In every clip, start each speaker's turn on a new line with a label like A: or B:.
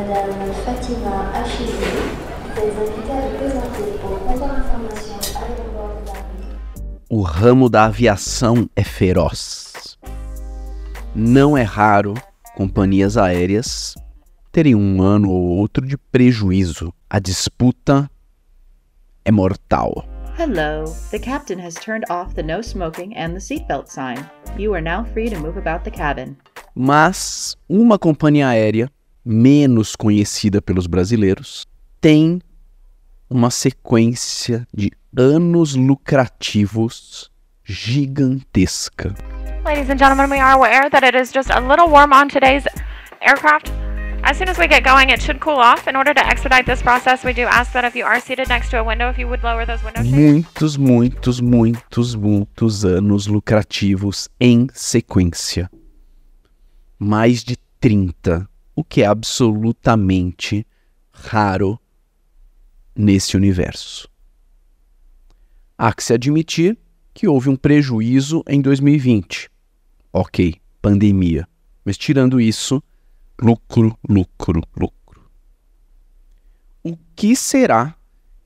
A: Madame Fatima Achidi, vous à vous présenter au comptoir d'information à l'aéroport de Paris.
B: O ramo da aviação é feroz. Não é raro companhias aéreas terem um ano ou outro de prejuízo. A disputa é mortal.
C: Hello. The captain has turned off the no smoking and the seatbelt sign. You are now free to move about the cabin.
B: Mas uma companhia aérea menos conhecida pelos brasileiros tem uma sequência de anos lucrativos gigantesca.
D: Ladies and gentlemen, we are aware that it is just a little warm on today's aircraft. As soon as we get going, it should cool off. In order to expedite this process, we do ask that if you are seated next to a window, if you would lower those window shades.
B: Muitos, muitos, muitos, muitos anos lucrativos em sequência. Mais de 30, o que é absolutamente raro nesse universo. Há que se admitir que houve um prejuízo em 2020. Ok, pandemia. Mas tirando isso, lucro, lucro, lucro. O que será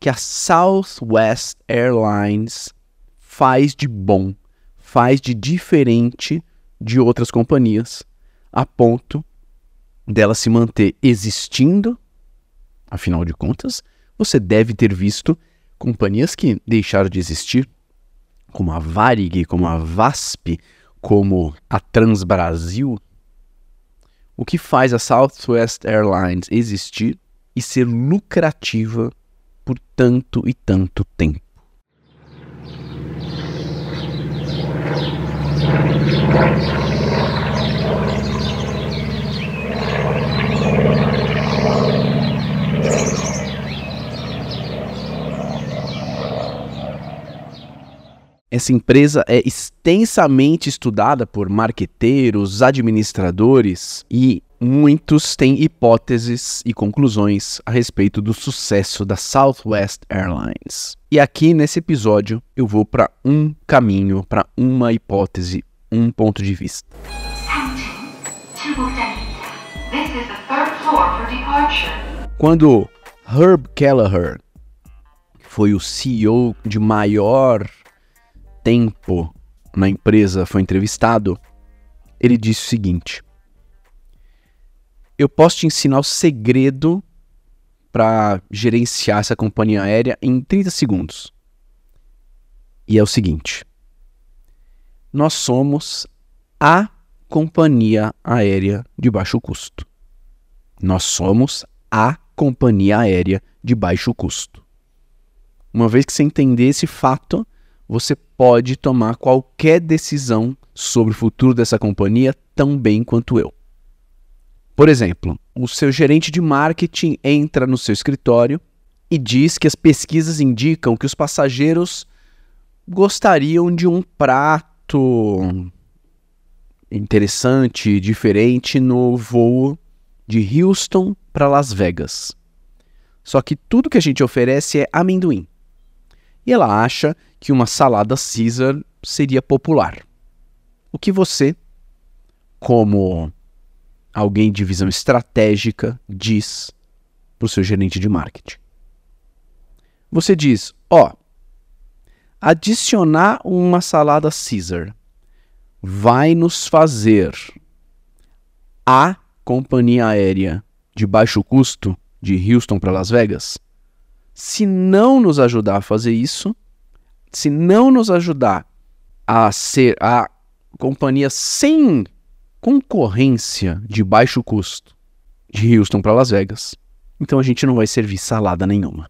B: que a Southwest Airlines faz de bom, faz de diferente de outras companhias, a ponto dela se manter existindo? Afinal de contas, você deve ter visto companhias que deixaram de existir, como a Varig, como a VASP, como a Transbrasil. O que faz a Southwest Airlines existir e ser lucrativa por tanto e tanto tempo? Essa empresa é extensamente estudada por marqueteiros, administradores e muitos têm hipóteses e conclusões a respeito do sucesso da Southwest Airlines. E aqui nesse episódio eu vou para um caminho, para uma hipótese, um ponto de vista. Quando Herb Kelleher, que foi o CEO de maior tempo na empresa, foi entrevistado, ele disse o seguinte: Eu posso te ensinar o segredo para gerenciar essa companhia aérea em 30 segundos. E é o seguinte: Nós somos a companhia aérea de baixo custo. Nós somos a companhia aérea de baixo custo. Uma vez que você entender esse fato, você pode tomar qualquer decisão sobre o futuro dessa companhia tão bem quanto eu. Por exemplo, o seu gerente de marketing entra no seu escritório e diz que as pesquisas indicam que os passageiros gostariam de um prato interessante, diferente no voo de Houston para Las Vegas. Só que tudo que a gente oferece é amendoim. E ela acha que uma salada Caesar seria popular. O que você, como alguém de visão estratégica, diz para o seu gerente de marketing? Você diz: ó, adicionar uma salada Caesar vai nos fazer a companhia aérea de baixo custo de Houston para Las Vegas? Se não nos ajudar a fazer isso, se não nos ajudar a ser a companhia sem concorrência de baixo custo de Houston para Las Vegas, então a gente não vai servir salada nenhuma.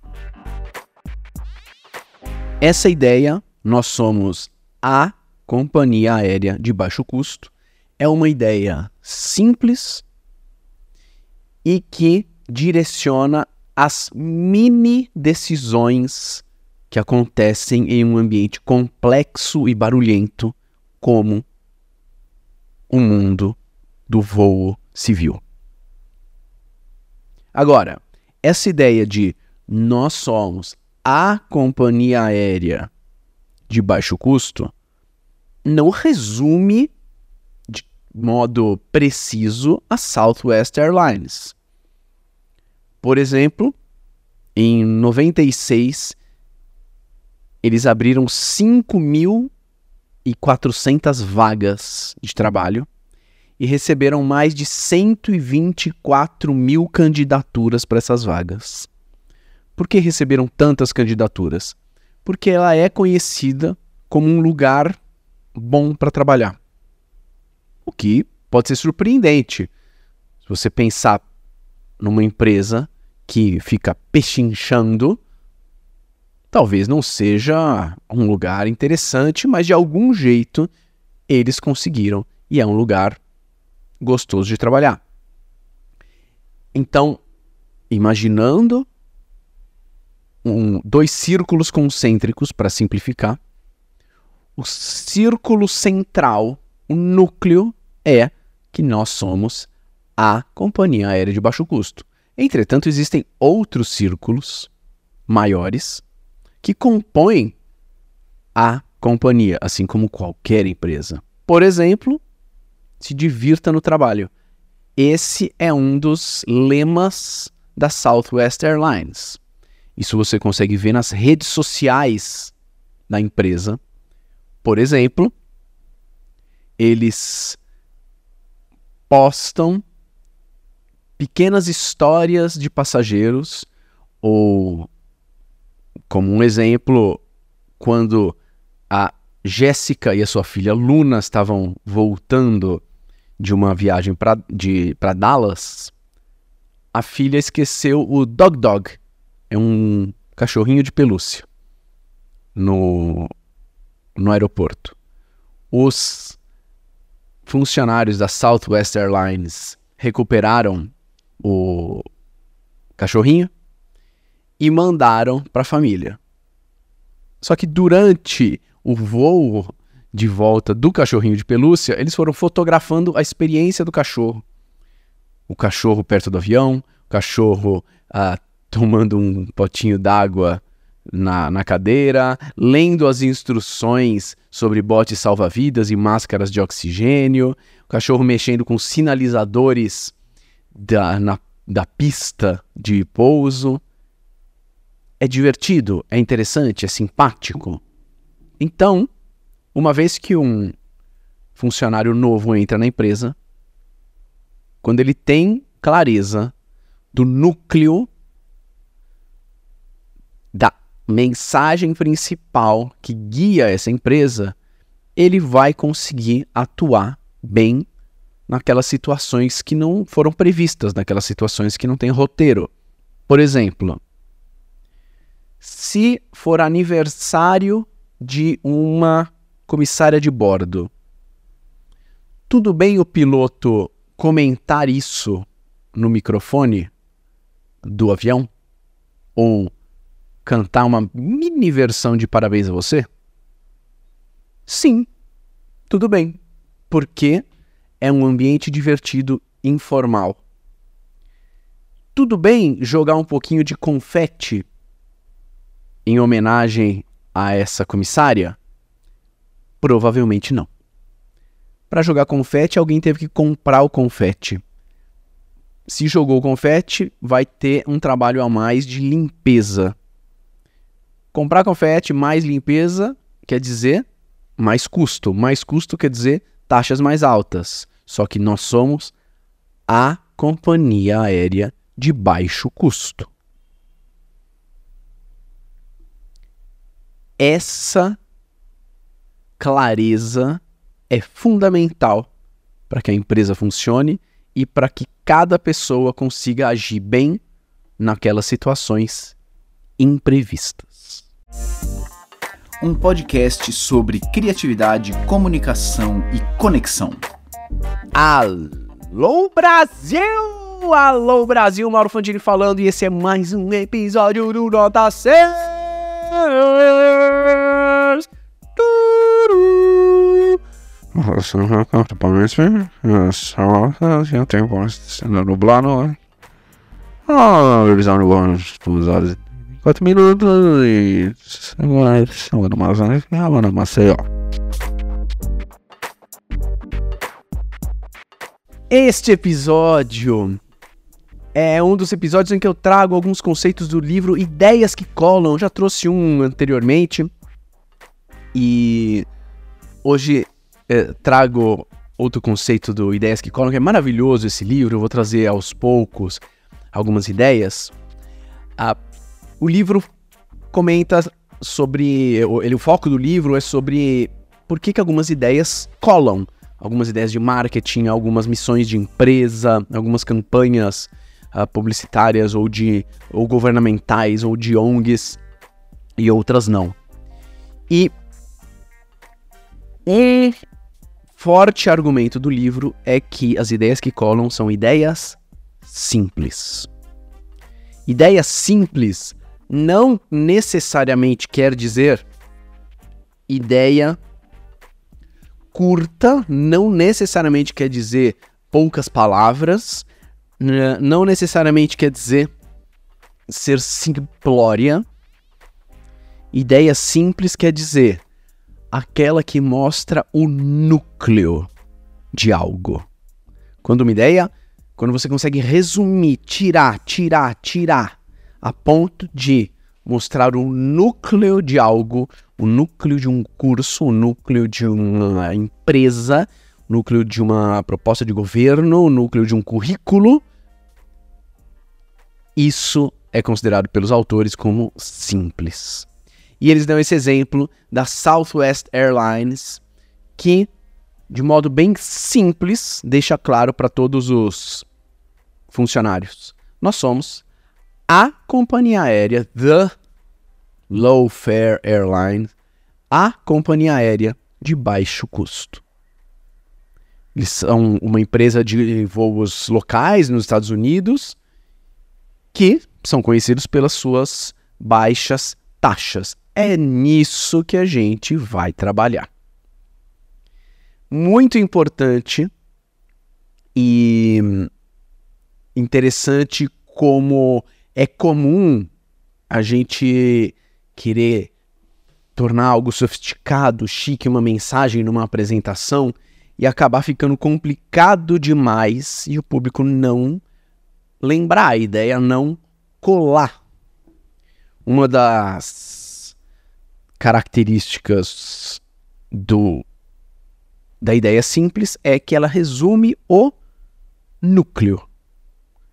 B: Essa ideia, nós somos a companhia aérea de baixo custo, é uma ideia simples e que direciona as mini decisões que acontecem em um ambiente complexo e barulhento como o mundo do voo civil. Agora, essa ideia de nós somos a companhia aérea de baixo custo não resume de modo preciso a Southwest Airlines. Por exemplo, em 96, eles abriram 5.400 vagas de trabalho e receberam mais de 124 mil candidaturas para essas vagas. Por que receberam tantas candidaturas? Porque ela é conhecida como um lugar bom para trabalhar. O que pode ser surpreendente. Se você pensar numa empresa que fica pechinchando, talvez não seja um lugar interessante, mas de algum jeito eles conseguiram e é um lugar gostoso de trabalhar. Então, imaginando um, dois círculos concêntricos para simplificar, o círculo central, o núcleo, é que nós somos a companhia aérea de baixo custo. Entretanto, existem outros círculos maiores que compõem a companhia, assim como qualquer empresa. Por exemplo, se divirta no trabalho. Esse é um dos lemas da Southwest Airlines. Isso você consegue ver nas redes sociais da empresa. Por exemplo, eles postam pequenas histórias de passageiros, ou, como um exemplo, quando a Jéssica e a sua filha Luna estavam voltando de uma viagem para Dallas, a filha esqueceu o Dog Dog, é um cachorrinho de pelúcia, no, no aeroporto. Os funcionários da Southwest Airlines recuperaram o cachorrinho e mandaram para a família. Só que durante o voo de volta do cachorrinho de pelúcia, eles foram fotografando a experiência do cachorro. O cachorro perto do avião, o cachorro ah, tomando um potinho d'água na, na cadeira, lendo as instruções sobre botes salva-vidas e máscaras de oxigênio, o cachorro mexendo com sinalizadores da, na, da pista de pouso. É divertido, é interessante, é simpático. Então, uma vez que um funcionário novo entra na empresa, quando ele tem clareza do núcleo da mensagem principal que guia essa empresa, ele vai conseguir atuar bem naquelas situações que não foram previstas, naquelas situações que não tem roteiro. Por exemplo, se for aniversário de uma comissária de bordo, tudo bem o piloto comentar isso no microfone do avião? Ou cantar uma mini versão de Parabéns a você? Sim, tudo bem, porque é um ambiente divertido, informal. Tudo bem jogar um pouquinho de confete em homenagem a essa comissária? Provavelmente não. Para jogar confete, alguém teve que comprar o confete. Se jogou confete, vai ter um trabalho a mais de limpeza. Comprar confete mais limpeza quer dizer mais custo. Mais custo quer dizer taxas mais altas. Só que nós somos a companhia aérea de baixo custo. Essa clareza é fundamental para que a empresa funcione e para que cada pessoa consiga agir bem naquelas situações imprevistas
E: um podcast sobre criatividade, comunicação e conexão.
B: Alô Brasil! Alô Brasil, Mauro Fantini falando e esse é mais um episódio do Nota 6. nublado. Ah, revisão dos horas 4 minutos e. Agora, agora Amazonas, agora Maceió. Este episódio é um dos episódios em que eu trago alguns conceitos do livro Ideias que Colam. Já trouxe um anteriormente. E hoje é, trago outro conceito do Ideias que Colam, que é maravilhoso esse livro. Eu vou trazer aos poucos algumas ideias. Ah, o livro comenta sobre. Ele, o foco do livro é sobre por que, que algumas ideias colam. Algumas ideias de marketing, algumas missões de empresa, algumas campanhas uh, publicitárias ou de ou governamentais ou de ONGs e outras não. E um forte argumento do livro é que as ideias que colam são ideias simples. Ideias simples não necessariamente quer dizer ideia curta, não necessariamente quer dizer poucas palavras, não necessariamente quer dizer ser simplória. Ideia simples quer dizer aquela que mostra o núcleo de algo. Quando uma ideia, quando você consegue resumir, tirar, tirar, tirar, a ponto de mostrar o núcleo de algo, o núcleo de um curso, o núcleo de uma empresa, o núcleo de uma proposta de governo, o núcleo de um currículo. Isso é considerado pelos autores como simples. E eles dão esse exemplo da Southwest Airlines, que, de modo bem simples, deixa claro para todos os funcionários: nós somos a companhia aérea, the Low Fare Airline, a companhia aérea de baixo custo. Eles são uma empresa de voos locais nos Estados Unidos que são conhecidos pelas suas baixas taxas. É nisso que a gente vai trabalhar. Muito importante e interessante como é comum a gente querer tornar algo sofisticado, chique, uma mensagem numa apresentação e acabar ficando complicado demais e o público não lembrar, a ideia não colar. Uma das características do da ideia simples é que ela resume o núcleo.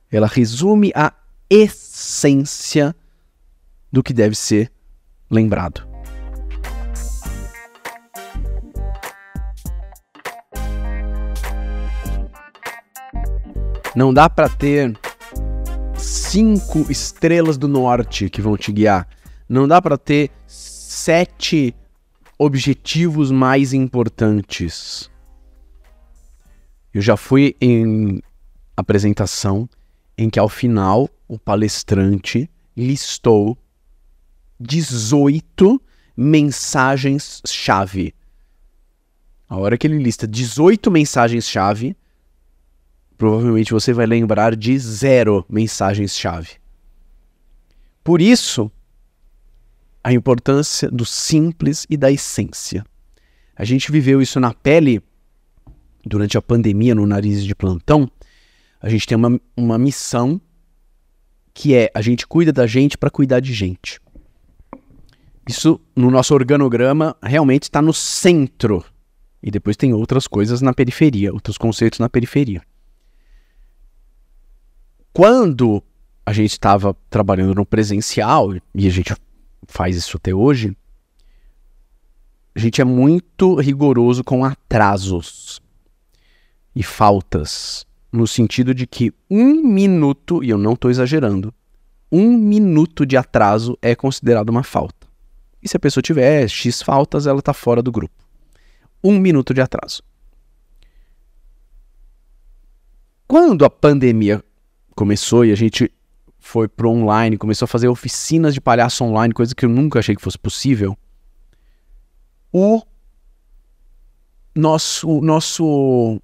B: Ela resume a essência do que deve ser lembrado. Não dá para ter cinco estrelas do norte que vão te guiar. Não dá para ter sete objetivos mais importantes. Eu já fui em apresentação em que ao final o palestrante listou 18 mensagens-chave. A hora que ele lista 18 mensagens-chave, provavelmente você vai lembrar de zero mensagens-chave. Por isso, a importância do simples e da essência. A gente viveu isso na pele durante a pandemia no nariz de plantão. A gente tem uma, uma missão que é a gente cuida da gente para cuidar de gente. Isso no nosso organograma realmente está no centro. E depois tem outras coisas na periferia, outros conceitos na periferia. Quando a gente estava trabalhando no presencial, e a gente faz isso até hoje, a gente é muito rigoroso com atrasos e faltas, no sentido de que um minuto, e eu não estou exagerando, um minuto de atraso é considerado uma falta. E se a pessoa tiver X faltas, ela está fora do grupo. Um minuto de atraso. Quando a pandemia começou e a gente foi pro online, começou a fazer oficinas de palhaço online, coisa que eu nunca achei que fosse possível. O nosso nosso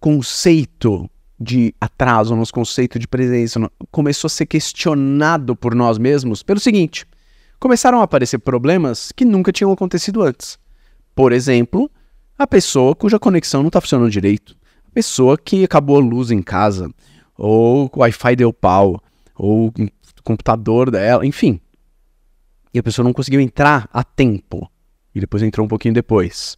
B: conceito de atraso, nosso conceito de presença começou a ser questionado por nós mesmos pelo seguinte: começaram a aparecer problemas que nunca tinham acontecido antes. Por exemplo, a pessoa cuja conexão não está funcionando direito, a pessoa que acabou a luz em casa, ou o Wi-Fi deu pau, ou o computador dela, enfim. E a pessoa não conseguiu entrar a tempo. E depois entrou um pouquinho depois.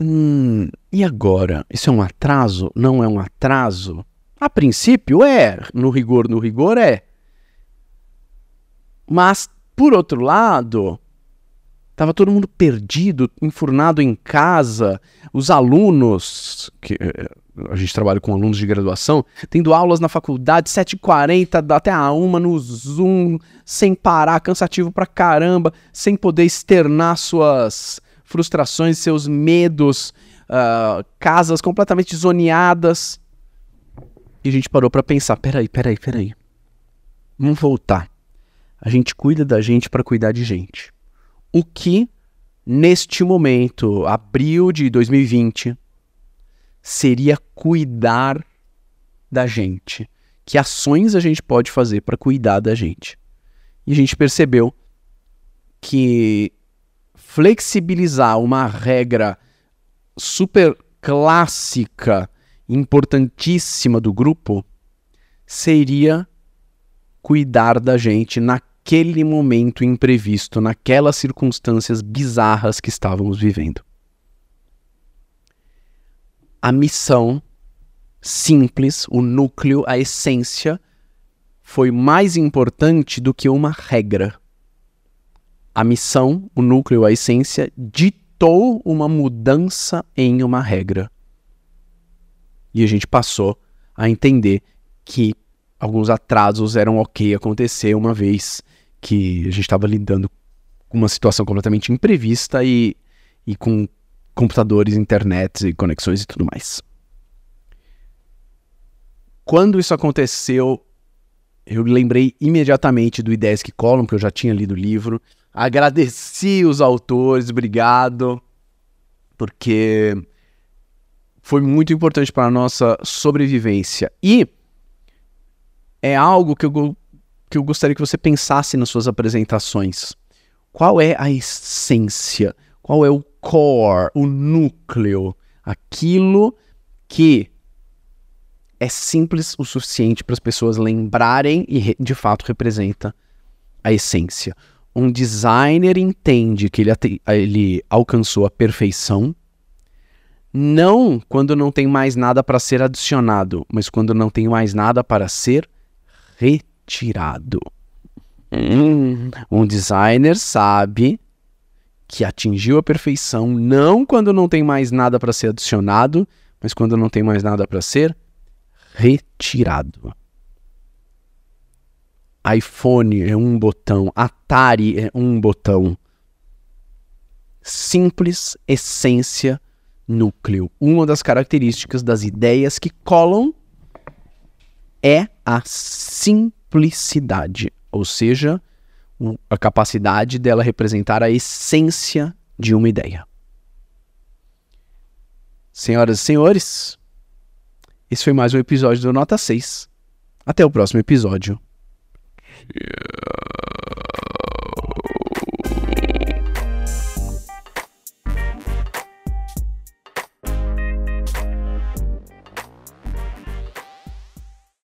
B: Hum, e agora? Isso é um atraso? Não é um atraso? A princípio é, no rigor, no rigor é. Mas, por outro lado, Tava todo mundo perdido, enfurnado em casa, os alunos, que eh, a gente trabalha com alunos de graduação, tendo aulas na faculdade, 7h40, até a uma no Zoom, sem parar, cansativo pra caramba, sem poder externar suas frustrações, seus medos, uh, casas completamente zoneadas. E a gente parou para pensar: peraí, peraí, peraí. Vamos voltar. A gente cuida da gente para cuidar de gente o que, neste momento, abril de 2020, seria cuidar da gente. Que ações a gente pode fazer para cuidar da gente? E a gente percebeu que flexibilizar uma regra super clássica, importantíssima do grupo, seria cuidar da gente na naquele momento imprevisto, naquelas circunstâncias bizarras que estávamos vivendo. A missão simples, o núcleo, a essência, foi mais importante do que uma regra. A missão, o núcleo, a essência, ditou uma mudança em uma regra. E a gente passou a entender que alguns atrasos eram ok acontecer uma vez que a gente estava lidando com uma situação completamente imprevista e, e com computadores, internet e conexões e tudo mais. Quando isso aconteceu, eu lembrei imediatamente do Ideias que Colam, porque eu já tinha lido o livro. Agradeci os autores, obrigado, porque foi muito importante para a nossa sobrevivência. E é algo que eu que eu gostaria que você pensasse nas suas apresentações. Qual é a essência? Qual é o core, o núcleo? Aquilo que é simples o suficiente para as pessoas lembrarem e de fato representa a essência. Um designer entende que ele, ele alcançou a perfeição, não quando não tem mais nada para ser adicionado, mas quando não tem mais nada para ser retirado tirado. Um designer sabe que atingiu a perfeição não quando não tem mais nada para ser adicionado, mas quando não tem mais nada para ser retirado. iPhone é um botão, Atari é um botão. Simples, essência, núcleo. Uma das características das ideias que colam é a simplicidade ou seja, a capacidade dela representar a essência de uma ideia. Senhoras e senhores, esse foi mais um episódio do Nota 6. Até o próximo episódio. Yeah.